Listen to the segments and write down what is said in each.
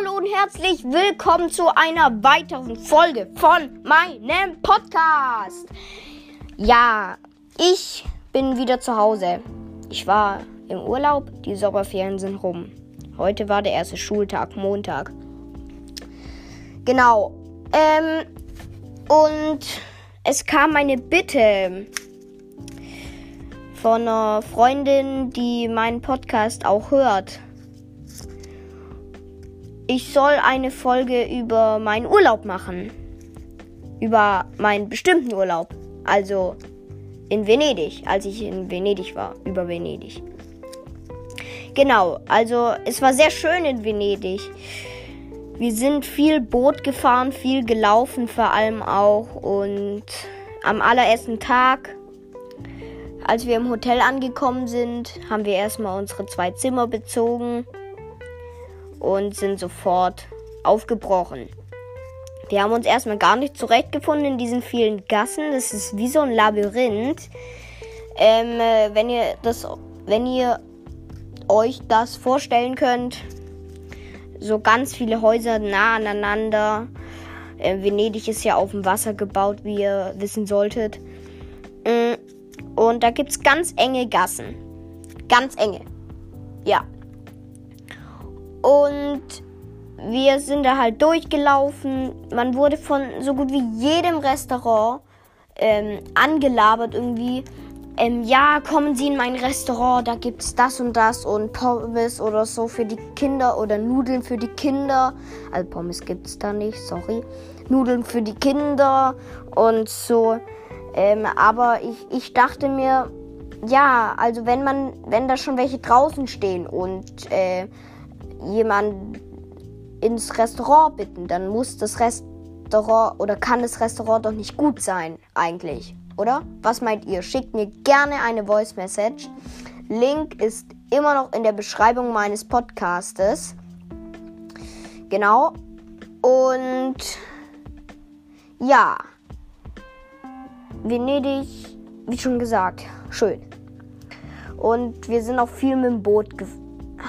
Hallo und herzlich willkommen zu einer weiteren Folge von meinem Podcast. Ja, ich bin wieder zu Hause. Ich war im Urlaub, die Sommerferien sind rum. Heute war der erste Schultag, Montag. Genau. Ähm, und es kam eine Bitte von einer Freundin, die meinen Podcast auch hört ich soll eine Folge über meinen Urlaub machen. Über meinen bestimmten Urlaub. Also in Venedig, als ich in Venedig war. Über Venedig. Genau, also es war sehr schön in Venedig. Wir sind viel Boot gefahren, viel gelaufen vor allem auch. Und am allerersten Tag, als wir im Hotel angekommen sind, haben wir erstmal unsere zwei Zimmer bezogen und sind sofort aufgebrochen. Wir haben uns erstmal gar nicht zurechtgefunden in diesen vielen Gassen. Das ist wie so ein Labyrinth. Ähm, äh, wenn ihr das, wenn ihr euch das vorstellen könnt, so ganz viele Häuser nah aneinander. Äh, Venedig ist ja auf dem Wasser gebaut, wie ihr wissen solltet. Mm, und da gibt es ganz enge Gassen. Ganz enge. Ja, und wir sind da halt durchgelaufen. Man wurde von so gut wie jedem Restaurant ähm, angelabert irgendwie. Ähm, ja, kommen Sie in mein Restaurant, da gibt es das und das und Pommes oder so für die Kinder oder Nudeln für die Kinder. Also Pommes gibt es da nicht, sorry. Nudeln für die Kinder und so. Ähm, aber ich, ich dachte mir, ja, also wenn man, wenn da schon welche draußen stehen und äh, jemanden ins Restaurant bitten, dann muss das Restaurant oder kann das Restaurant doch nicht gut sein, eigentlich, oder? Was meint ihr? Schickt mir gerne eine Voice Message. Link ist immer noch in der Beschreibung meines Podcastes. Genau. Und ja, Venedig, wie schon gesagt, schön. Und wir sind auch viel mit dem Boot gefahren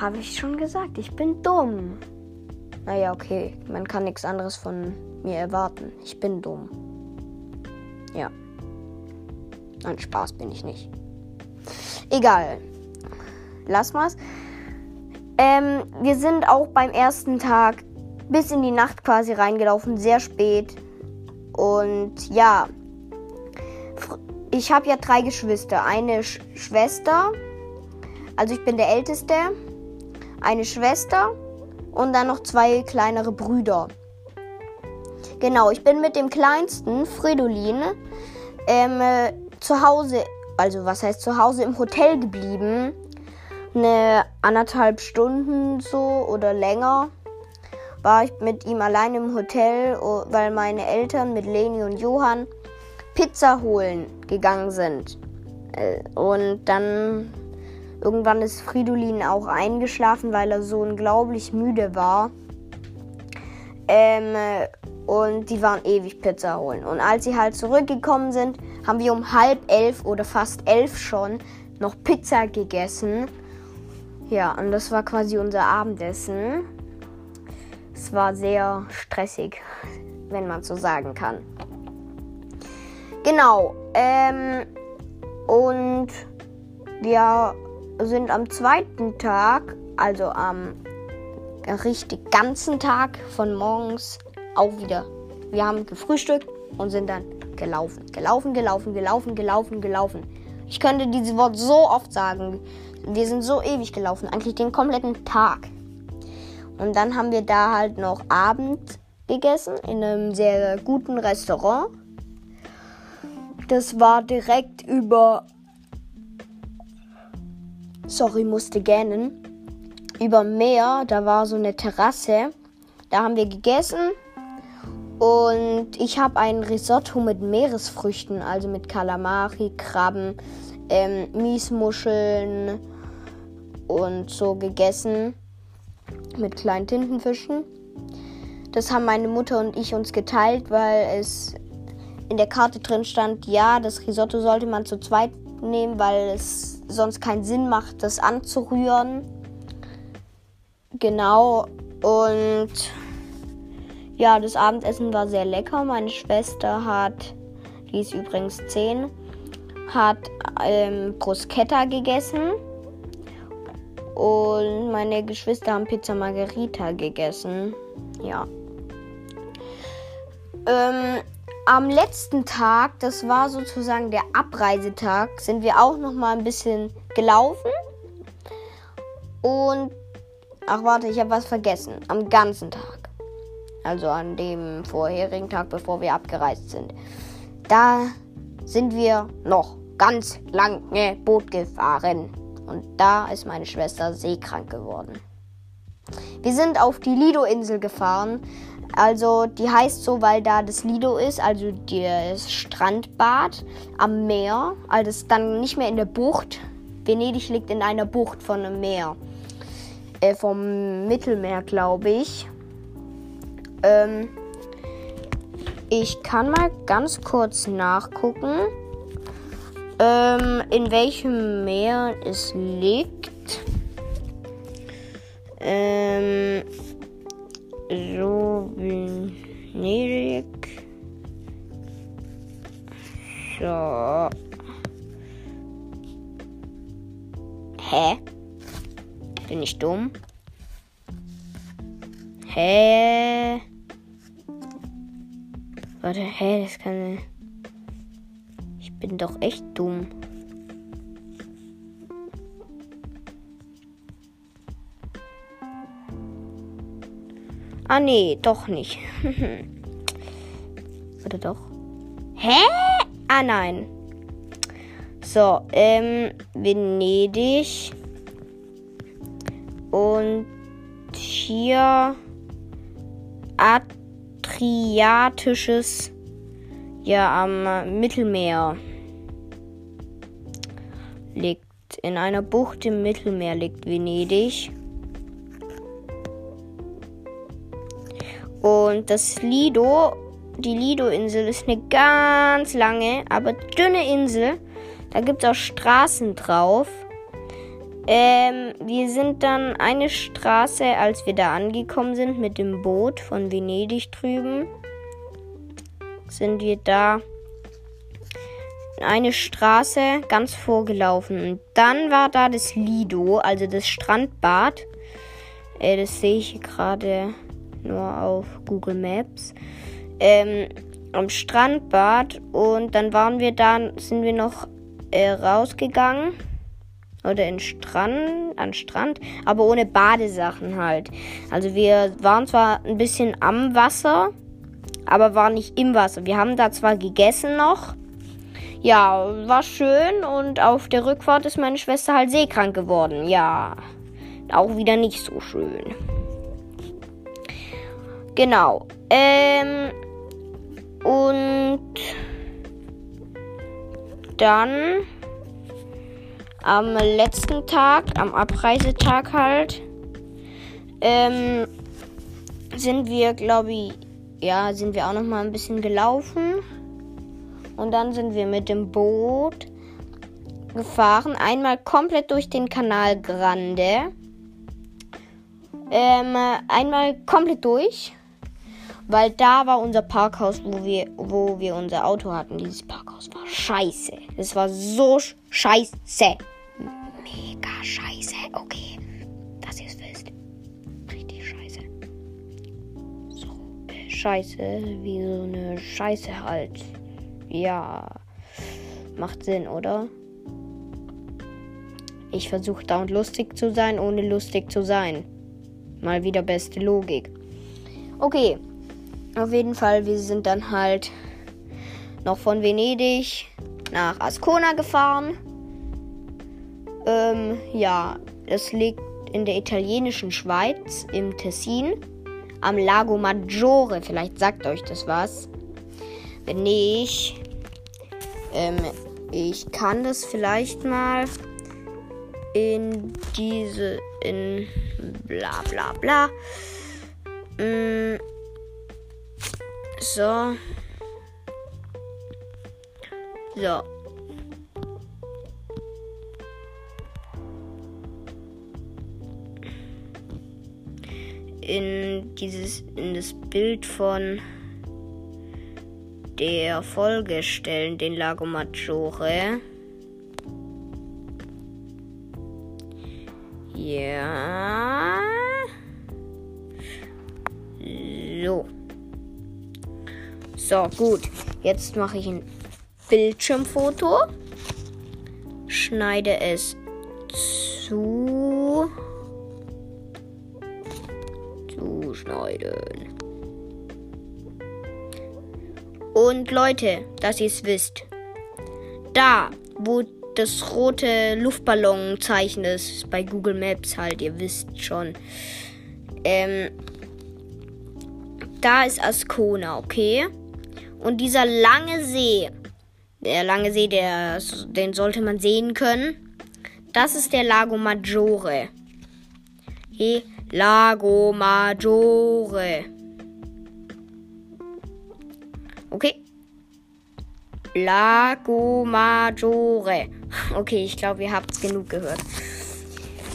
habe ich schon gesagt, ich bin dumm. Naja, okay, man kann nichts anderes von mir erwarten. Ich bin dumm. Ja. Ein Spaß bin ich nicht. Egal. Lass mal's. Ähm, wir sind auch beim ersten Tag bis in die Nacht quasi reingelaufen, sehr spät. Und ja, ich habe ja drei Geschwister. Eine Sch Schwester, also ich bin der Älteste eine Schwester und dann noch zwei kleinere Brüder. Genau, ich bin mit dem kleinsten, Fridolin, ähm, äh, zu Hause, also was heißt zu Hause im Hotel geblieben. Eine anderthalb Stunden so oder länger war ich mit ihm allein im Hotel, weil meine Eltern mit Leni und Johann Pizza holen gegangen sind. Äh, und dann Irgendwann ist Fridolin auch eingeschlafen, weil er so unglaublich müde war. Ähm, und die waren ewig Pizza holen. Und als sie halt zurückgekommen sind, haben wir um halb elf oder fast elf schon noch Pizza gegessen. Ja, und das war quasi unser Abendessen. Es war sehr stressig, wenn man so sagen kann. Genau. Ähm, und wir sind am zweiten Tag, also am richtig ganzen Tag von morgens auch wieder. Wir haben gefrühstückt und sind dann gelaufen. Gelaufen, gelaufen, gelaufen, gelaufen, gelaufen. Ich könnte dieses Wort so oft sagen. Wir sind so ewig gelaufen, eigentlich den kompletten Tag. Und dann haben wir da halt noch Abend gegessen in einem sehr guten Restaurant. Das war direkt über sorry, musste gähnen. Über Meer, da war so eine Terrasse. Da haben wir gegessen. Und ich habe ein Risotto mit Meeresfrüchten, also mit Kalamari, Krabben, ähm, Miesmuscheln und so gegessen. Mit kleinen Tintenfischen. Das haben meine Mutter und ich uns geteilt, weil es in der Karte drin stand, ja, das Risotto sollte man zu zweit nehmen, weil es sonst keinen Sinn macht, das anzurühren. Genau. Und ja, das Abendessen war sehr lecker. Meine Schwester hat, die ist übrigens 10, hat ähm, Bruschetta gegessen. Und meine Geschwister haben Pizza Margherita gegessen. Ja. Ähm, am letzten Tag, das war sozusagen der Abreisetag, sind wir auch noch mal ein bisschen gelaufen. Und ach warte, ich habe was vergessen. Am ganzen Tag. Also an dem vorherigen Tag, bevor wir abgereist sind. Da sind wir noch ganz lange Boot gefahren. Und da ist meine Schwester seekrank geworden. Wir sind auf die Lido-Insel gefahren. Also die heißt so, weil da das Lido ist, also das Strandbad am Meer. Also dann nicht mehr in der Bucht. Venedig liegt in einer Bucht von einem Meer. Äh, vom Mittelmeer, glaube ich. Ähm, ich kann mal ganz kurz nachgucken, ähm, in welchem Meer es liegt. Ähm, so Venedig. So. Hä? Bin ich dumm? Hä? Warte, hä, das kann. Ich bin doch echt dumm. Ah, nee, doch nicht. Oder doch? Hä? Ah, nein. So, ähm, Venedig. Und hier Adriatisches, ja, am Mittelmeer liegt. In einer Bucht im Mittelmeer liegt Venedig. Und das Lido, die Lido-Insel ist eine ganz lange, aber dünne Insel. Da gibt es auch Straßen drauf. Ähm, wir sind dann eine Straße, als wir da angekommen sind mit dem Boot von Venedig drüben, sind wir da eine Straße ganz vorgelaufen. Und dann war da das Lido, also das Strandbad. Äh, das sehe ich gerade nur auf Google Maps. Ähm, am Strandbad und dann waren wir da, sind wir noch äh, rausgegangen oder in Strand, an Strand, aber ohne Badesachen halt. Also wir waren zwar ein bisschen am Wasser, aber waren nicht im Wasser. Wir haben da zwar gegessen noch. Ja, war schön und auf der Rückfahrt ist meine Schwester halt seekrank geworden. Ja, auch wieder nicht so schön. Genau. Ähm, und dann am letzten Tag, am Abreisetag halt, ähm, sind wir, glaube ich, ja, sind wir auch noch mal ein bisschen gelaufen. Und dann sind wir mit dem Boot gefahren, einmal komplett durch den Kanal Grande. Ähm, einmal komplett durch. Weil da war unser Parkhaus, wo wir, wo wir unser Auto hatten. Dieses Parkhaus war scheiße. Es war so scheiße. Mega scheiße. Okay. Dass ihr es wisst. Richtig scheiße. So scheiße. Wie so eine Scheiße halt. Ja. Macht Sinn, oder? Ich versuche dauernd lustig zu sein, ohne lustig zu sein. Mal wieder beste Logik. Okay. Auf jeden Fall, wir sind dann halt noch von Venedig nach Ascona gefahren. Ähm, ja, das liegt in der italienischen Schweiz, im Tessin, am Lago Maggiore. Vielleicht sagt euch das was. Wenn nicht, ähm, ich kann das vielleicht mal in diese, in bla bla bla. Mm, so. So. in dieses in das Bild von der Folge stellen, den Lago Maggiore. Ja. So. So, gut. Jetzt mache ich ein Bildschirmfoto. Schneide es zu. Zuschneiden. Und Leute, dass ihr es wisst. Da, wo das rote Luftballonzeichen ist, bei Google Maps halt, ihr wisst schon. Ähm, da ist Ascona, okay? Und dieser lange See, der lange See, der, den sollte man sehen können. Das ist der Lago Maggiore. Okay? Lago Maggiore. Okay. Lago Maggiore. Okay, ich glaube, ihr habt es genug gehört.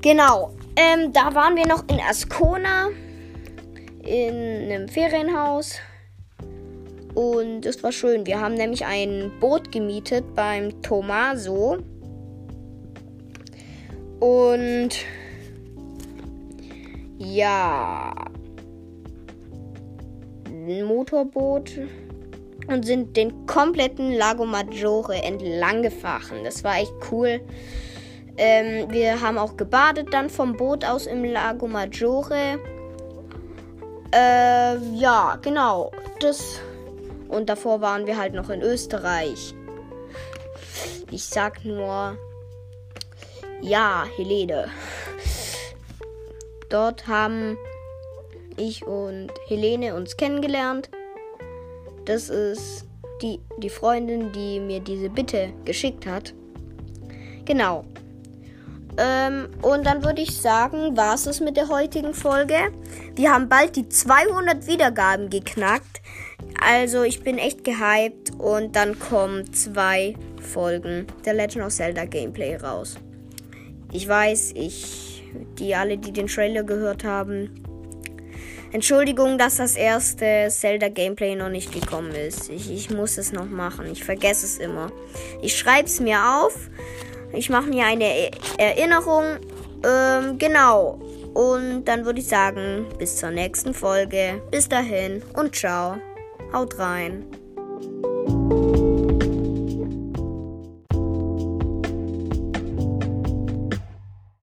Genau. Ähm, da waren wir noch in Ascona. In einem Ferienhaus. Und es war schön. Wir haben nämlich ein Boot gemietet beim Tomaso. Und ja, ein Motorboot und sind den kompletten Lago Maggiore entlang gefahren. Das war echt cool. Ähm, wir haben auch gebadet dann vom Boot aus im Lago Maggiore. Äh, ja, genau. Das und davor waren wir halt noch in Österreich. Ich sag nur, ja, Helene. Dort haben ich und Helene uns kennengelernt. Das ist die, die Freundin, die mir diese Bitte geschickt hat. Genau. Ähm, und dann würde ich sagen, war es mit der heutigen Folge. Wir haben bald die 200 Wiedergaben geknackt. Also ich bin echt gehypt und dann kommen zwei Folgen der Legend of Zelda Gameplay raus. Ich weiß, ich, die alle, die den Trailer gehört haben, Entschuldigung, dass das erste Zelda Gameplay noch nicht gekommen ist. Ich, ich muss es noch machen. Ich vergesse es immer. Ich schreibe es mir auf. Ich mache mir eine e Erinnerung. Ähm, genau. Und dann würde ich sagen, bis zur nächsten Folge. Bis dahin und ciao. Haut rein.